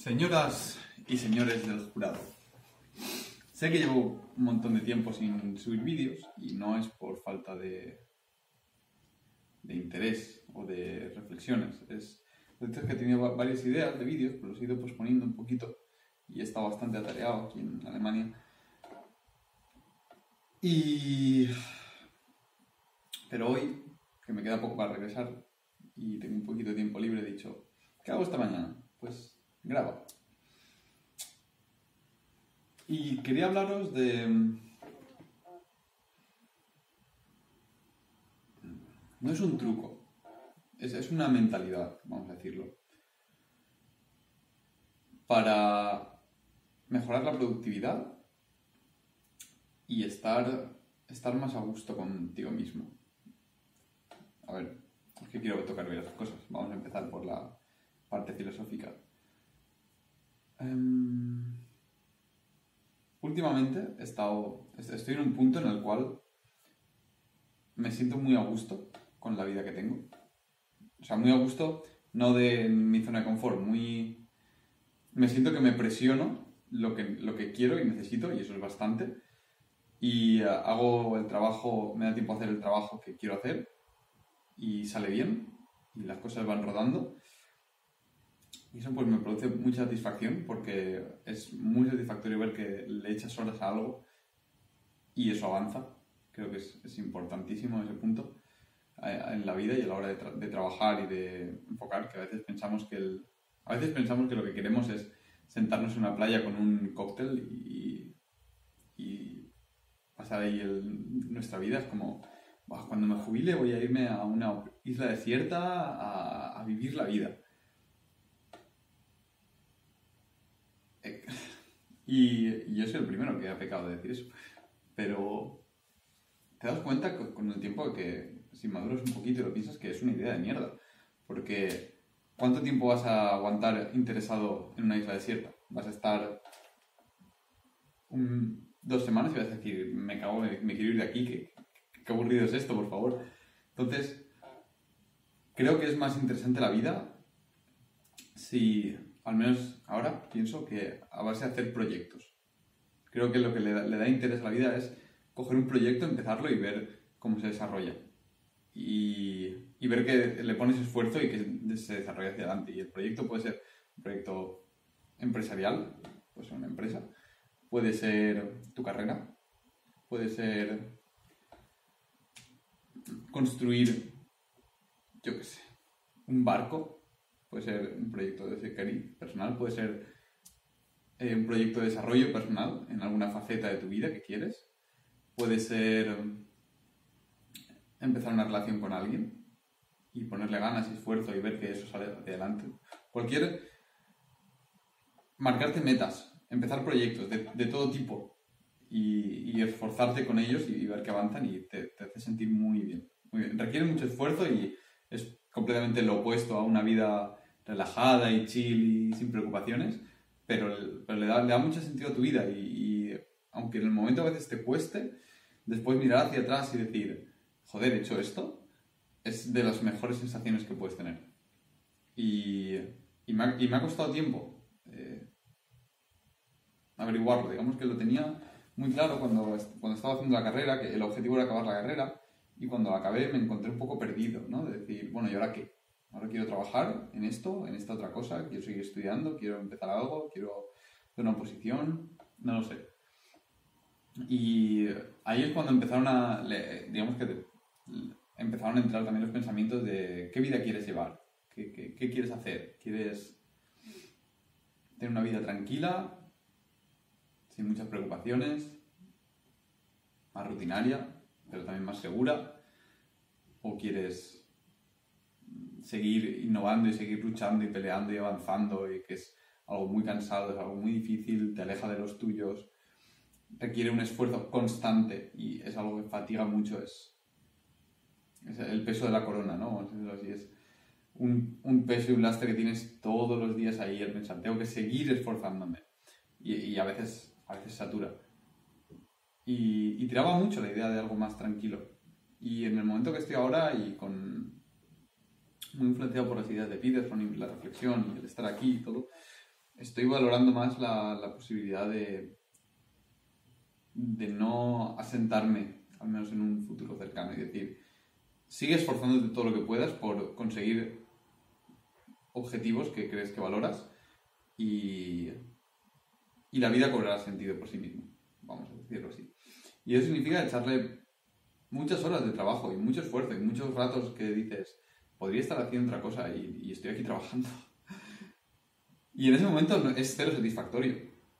Señoras y señores del jurado, sé que llevo un montón de tiempo sin subir vídeos y no es por falta de, de interés o de reflexiones. Es, es que he tenido varias ideas de vídeos, pero los he ido posponiendo un poquito y he estado bastante atareado aquí en Alemania. Y... Pero hoy, que me queda poco para regresar y tengo un poquito de tiempo libre, he dicho, ¿qué hago esta mañana? Pues graba. Y quería hablaros de... No es un truco, es, es una mentalidad, vamos a decirlo. Para mejorar la productividad y estar, estar más a gusto contigo mismo. A ver, es que quiero tocar varias cosas. Vamos a empezar por la parte filosófica. Em, últimamente he estado, estoy en un punto en el cual me siento muy a gusto con la vida que tengo. O sea, muy a gusto, no de mi zona de confort, muy... Me siento que me presiono lo que, lo que quiero y necesito, y eso es bastante. Y eh, hago el trabajo, me da tiempo a hacer el trabajo que quiero hacer, y sale bien, y las cosas van rodando. Y eso pues me produce mucha satisfacción porque es muy satisfactorio ver que le echas horas a algo y eso avanza. Creo que es, importantísimo ese punto eh, en la vida y a la hora de, de, trabajar y de enfocar, que a veces pensamos que el, a veces pensamos que lo que queremos es sentarnos en una playa con un cóctel y, pasar ahí el, nuestra vida. Es como, cuando me jubile voy a irme a una isla desierta a vivir la vida. Y, yo soy el primero que ha pecado de decir eso. Pero te das cuenta con el tiempo que si maduras un poquito y lo piensas que es una idea de mierda. Porque ¿cuánto tiempo vas a aguantar interesado en una isla desierta? Vas a estar dos semanas y vas a decir, me cago, me, me quiero ir de aquí, qué, qué aburrido es esto, por favor. Entonces, creo que es más interesante la vida si al menos ahora pienso que a base de hacer proyectos. Creo que lo que le da, interés a la vida es coger un proyecto, empezarlo y ver cómo se desarrolla. Y, y, ver que le pones esfuerzo y que se desarrolla hacia adelante. Y el proyecto puede ser un proyecto empresarial, puede ser una empresa, puede ser tu carrera, puede ser construir, yo qué sé, un barco puede ser un proyecto de personal, puede ser eh, un proyecto de desarrollo personal en alguna faceta de tu vida que quieres, puede ser mm, empezar una relación con alguien y ponerle ganas y esfuerzo y ver que eso sale adelante. Cualquier... Marcarte metas, empezar proyectos de, todo tipo y, esforzarte con ellos y, ver que avanzan y te, te hace sentir muy bien. muy bien. Requiere mucho esfuerzo y es completamente lo opuesto a una vida relajada y chill y sin preocupaciones, pero, le, da, le, mucho sentido a tu vida y, aunque en el momento a veces te cueste, después mirar hacia atrás y decir, joder, he hecho esto, es de las mejores sensaciones que puedes tener. Y, y, me, ha, y me, ha, costado tiempo eh, averiguarlo, digamos que lo tenía muy claro cuando, cuando estaba haciendo la carrera, que el objetivo era acabar la carrera, y cuando la acabé me encontré un poco perdido, ¿no? De decir, bueno, ¿y ahora qué? Ahora quiero trabajar en esto, en esta otra cosa, quiero seguir estudiando, quiero empezar algo, quiero hacer una oposición, no lo sé. Y ahí es cuando empezaron a, digamos que empezaron a entrar también los pensamientos de qué vida quieres llevar, qué, qué, qué quieres hacer, quieres tener una vida tranquila, sin muchas preocupaciones, más rutinaria, pero también más segura, o quieres seguir innovando y seguir luchando y peleando y avanzando y que es algo muy cansado, es algo muy difícil, te aleja de los tuyos, requiere un esfuerzo constante y es algo que fatiga mucho, es, el peso de la corona, ¿no? Es un, peso y un lastre que tienes todos los días ahí, el pensar, tengo que seguir esforzándome y, y a, veces, a veces satura. Y, y tiraba mucho la idea de algo más tranquilo. Y en el momento que estoy ahora y con muy influenciado por las ideas de Peterson y la reflexión y el estar aquí y todo, estoy valorando más la, la posibilidad de, de no asentarme, al menos en un futuro cercano, y decir, sigue esforzándote todo lo que puedas por conseguir objetivos que crees que valoras y, y la vida cobrará sentido por sí mismo, vamos a decirlo así. Y eso significa echarle muchas horas de trabajo y mucho esfuerzo y muchos ratos que dices, podría estar haciendo otra cosa y, estoy aquí trabajando. y en ese momento es cero satisfactorio.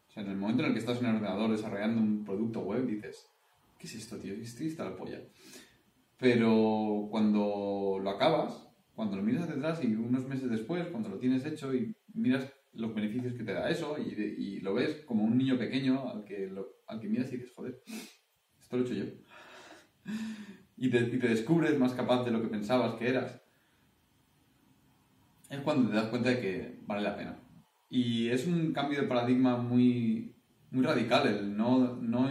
O sea, en el momento en el que estás en el ordenador desarrollando un producto web, dices, ¿qué es esto, tío? Estoy está la polla. Pero cuando lo acabas, cuando lo miras hacia atrás y unos meses después, cuando lo tienes hecho y miras los beneficios que te da eso y, y lo ves como un niño pequeño al que, al que miras y dices, joder, esto lo he hecho yo. y, te, y te descubres más capaz de lo que pensabas que eras es cuando te das cuenta de que vale la pena. Y es un cambio de paradigma muy, muy radical el no, no,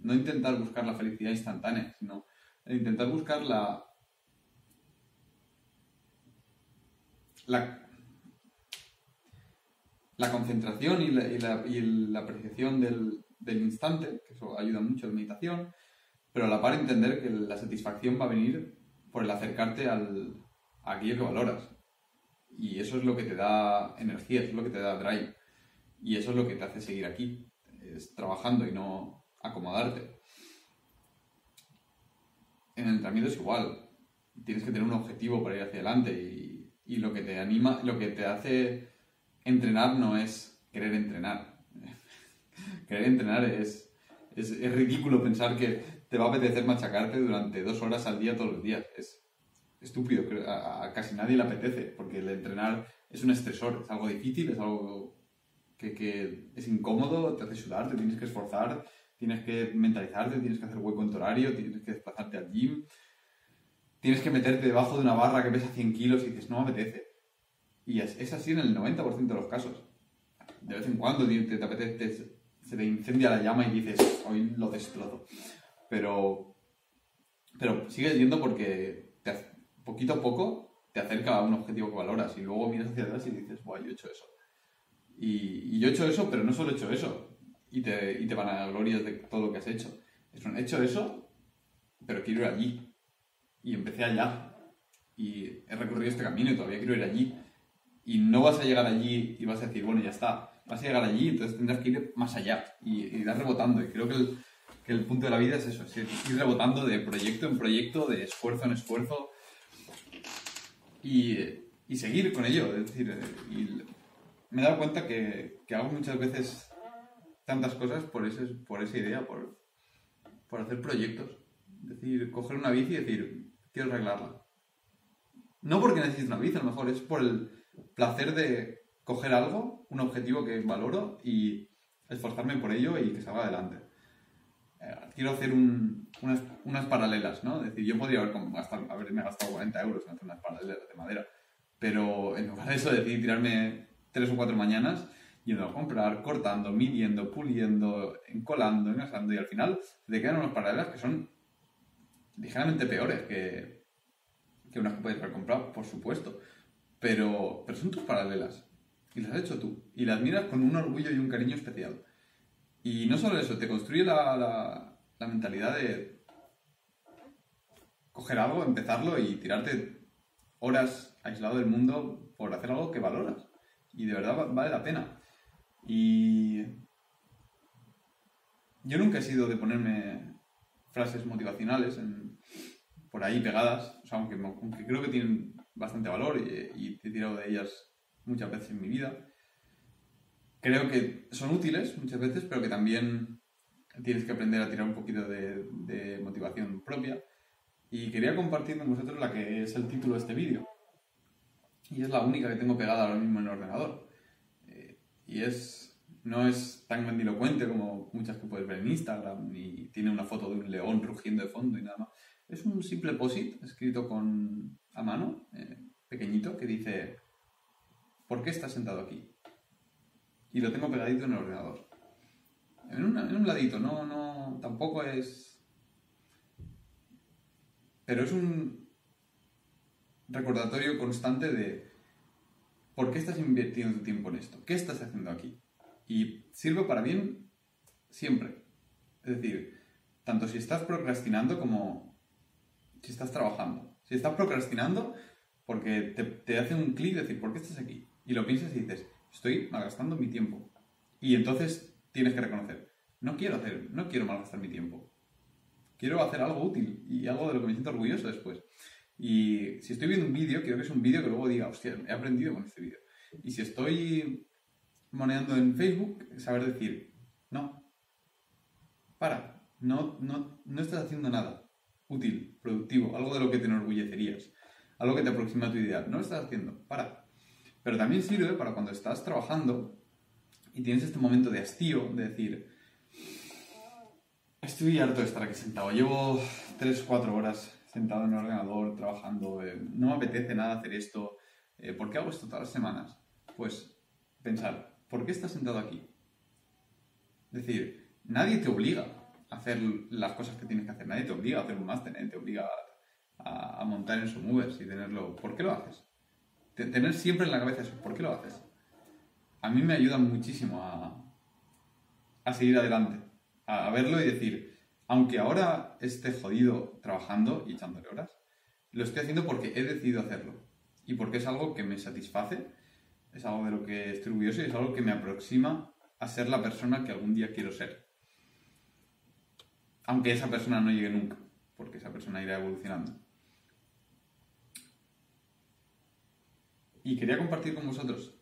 no intentar buscar la felicidad instantánea, sino el intentar buscar la, la, la concentración y la, y la, apreciación del, del, instante, que eso ayuda mucho en meditación, pero a la par entender que la satisfacción va a venir por el acercarte al, a aquello que valoras. Y eso es lo que te da energía, eso es lo que te da drive. Y eso es lo que te hace seguir aquí, es trabajando y no acomodarte. En el entrenamiento es igual. Tienes que tener un objetivo para ir hacia adelante y, lo que te anima, lo que te hace entrenar no es querer entrenar. querer entrenar es, es, es ridículo pensar que te va a apetecer machacarte durante dos horas al día todos los días. Es, estúpido, a, casi nadie le apetece, porque el entrenar es un estresor, es algo difícil, es algo que, que, es incómodo, te hace sudar, te tienes que esforzar, tienes que mentalizarte, tienes que hacer hueco en tu horario, tienes que desplazarte al gym, tienes que meterte debajo de una barra que pesa 100 kilos y dices, no me apetece. Y es, es así en el 90% de los casos. De vez en cuando te, te apetece, se te incendia la llama y dices, hoy lo destrozo. Pero, pero sigues yendo porque poquito a poco te acerca a un objetivo que valoras y luego miras hacia atrás y dices, guay, yo he hecho eso. Y, yo he hecho eso, pero no solo he hecho eso. Y te, y te van a glorias de todo lo que has hecho. Es un, he hecho eso, pero quiero ir allí. Y empecé allá. Y he recorrido este camino y todavía quiero ir allí. Y no vas a llegar allí y vas a decir, bueno, ya está. Vas a llegar allí, entonces tendrás que ir más allá. Y, y ir rebotando. Y creo que el, punto de la vida es eso, es ir rebotando de proyecto en proyecto, de esfuerzo en esfuerzo y, seguir con ello. Es decir, y me he dado cuenta que, que, hago muchas veces tantas cosas por, ese, por esa idea, por, por hacer proyectos. Es decir, coger una bici y decir, quiero arreglarla. No porque necesite una bici, a lo mejor es por el placer de coger algo, un objetivo que valoro y esforzarme por ello y que salga adelante. Eh, quiero hacer un, unas, unas, paralelas, ¿no? Es decir, yo podría haber gastado, haberme gastado 40 euros en hacer unas paralelas de madera, pero en lugar de eso decidí tirarme tres o cuatro mañanas yendo a comprar, cortando, midiendo, puliendo, encolando, engasando y al final te quedan unas paralelas que son ligeramente peores que, que unas que puedes haber comprado, por supuesto, pero, pero son tus paralelas y las has hecho tú y las miras con un orgullo y un cariño especial. Y no solo eso, te construye la, la, mentalidad de coger algo, empezarlo y tirarte horas aislado del mundo por hacer algo que valoras. Y de verdad vale la pena. Y yo nunca he sido de ponerme frases motivacionales por ahí pegadas, aunque, creo que tienen bastante valor y, y he tirado de ellas muchas veces en mi vida creo que son útiles muchas veces, pero que también tienes que aprender a tirar un poquito de, motivación propia. Y quería compartir con vosotros la que es el título de este vídeo. Y es la única que tengo pegada ahora mismo en el ordenador. Eh, y es, no es tan grandilocuente como muchas que puedes ver en Instagram, ni tiene una foto de un león rugiendo de fondo y nada más. Es un simple posit escrito con, a mano, eh, pequeñito, que dice, ¿por qué estás sentado aquí? Y lo tengo pegadito en el ordenador. En, un ladito, no, no, tampoco es... Pero es un recordatorio constante de ¿por qué estás invirtiendo tu tiempo en esto? ¿Qué estás haciendo aquí? Y sirve para bien siempre. Es decir, tanto si estás procrastinando como si estás trabajando. Si estás procrastinando, porque te, te hace un clic decir, ¿por qué estás aquí? Y lo piensas y dices, estoy malgastando mi tiempo. Y entonces tienes que reconocer, no quiero hacer, no quiero malgastar mi tiempo. Quiero hacer algo útil y algo de lo que me siento orgulloso después. Y si estoy viendo un vídeo, quiero que es un vídeo que luego diga, hostia, he aprendido con este vídeo. Y si estoy moneando en Facebook, saber decir, no, para, no, no, no estás haciendo nada útil, productivo, algo de lo que te enorgullecerías, algo que te aproxima a tu ideal. No lo estás haciendo, para. Pero también sirve para cuando estás trabajando y tienes este momento de hastío, de decir, estoy harto de estar aquí sentado, llevo 3-4 horas sentado en el ordenador trabajando, eh, no me apetece nada hacer esto, eh, ¿por qué hago esto todas las semanas? Pues pensar, ¿por qué estás sentado aquí? Es decir, nadie te obliga a hacer las cosas que tienes que hacer, nadie te obliga a hacer un máster, nadie te obliga a, montar en su movers y tenerlo. ¿Por qué lo haces? Tener siempre en la cabeza eso, ¿por qué lo haces? A mí me ayuda muchísimo a, a seguir adelante, a, verlo y decir, aunque ahora esté jodido trabajando y echándole horas, lo estoy haciendo porque he decidido hacerlo y porque es algo que me satisface, es algo de lo que estoy orgulloso y es algo que me aproxima a ser la persona que algún día quiero ser. Aunque esa persona no llegue nunca, porque esa persona irá evolucionando. Y quería compartir con vosotros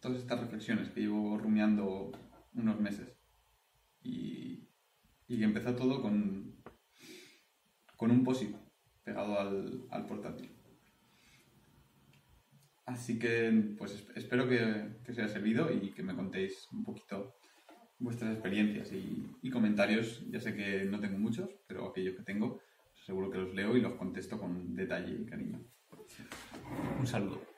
todas estas reflexiones que llevo rumiando unos meses. Y, y que empezó todo con, con un POSIT pegado al, al portátil. Así que, pues espero que, que, os haya servido y que me contéis un poquito vuestras experiencias y, y, comentarios. Ya sé que no tengo muchos, pero aquellos que tengo, seguro que los leo y los contesto con detalle y cariño. Un saludo.